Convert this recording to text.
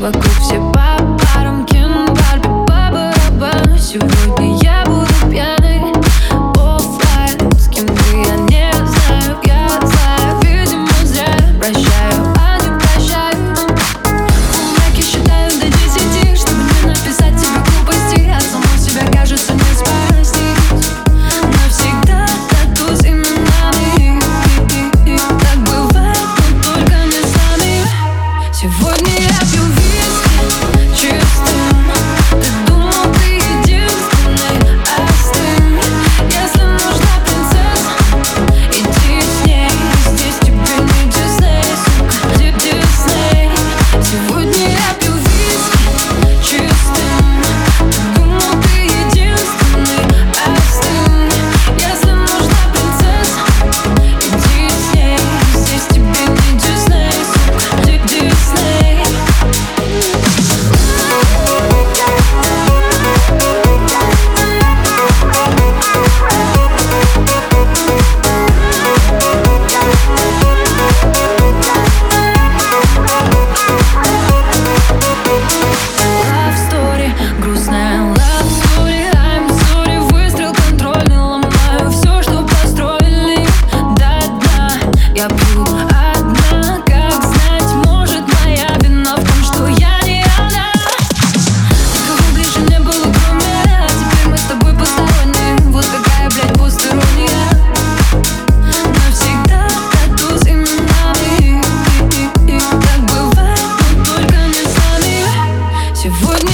Вокруг все Сегодня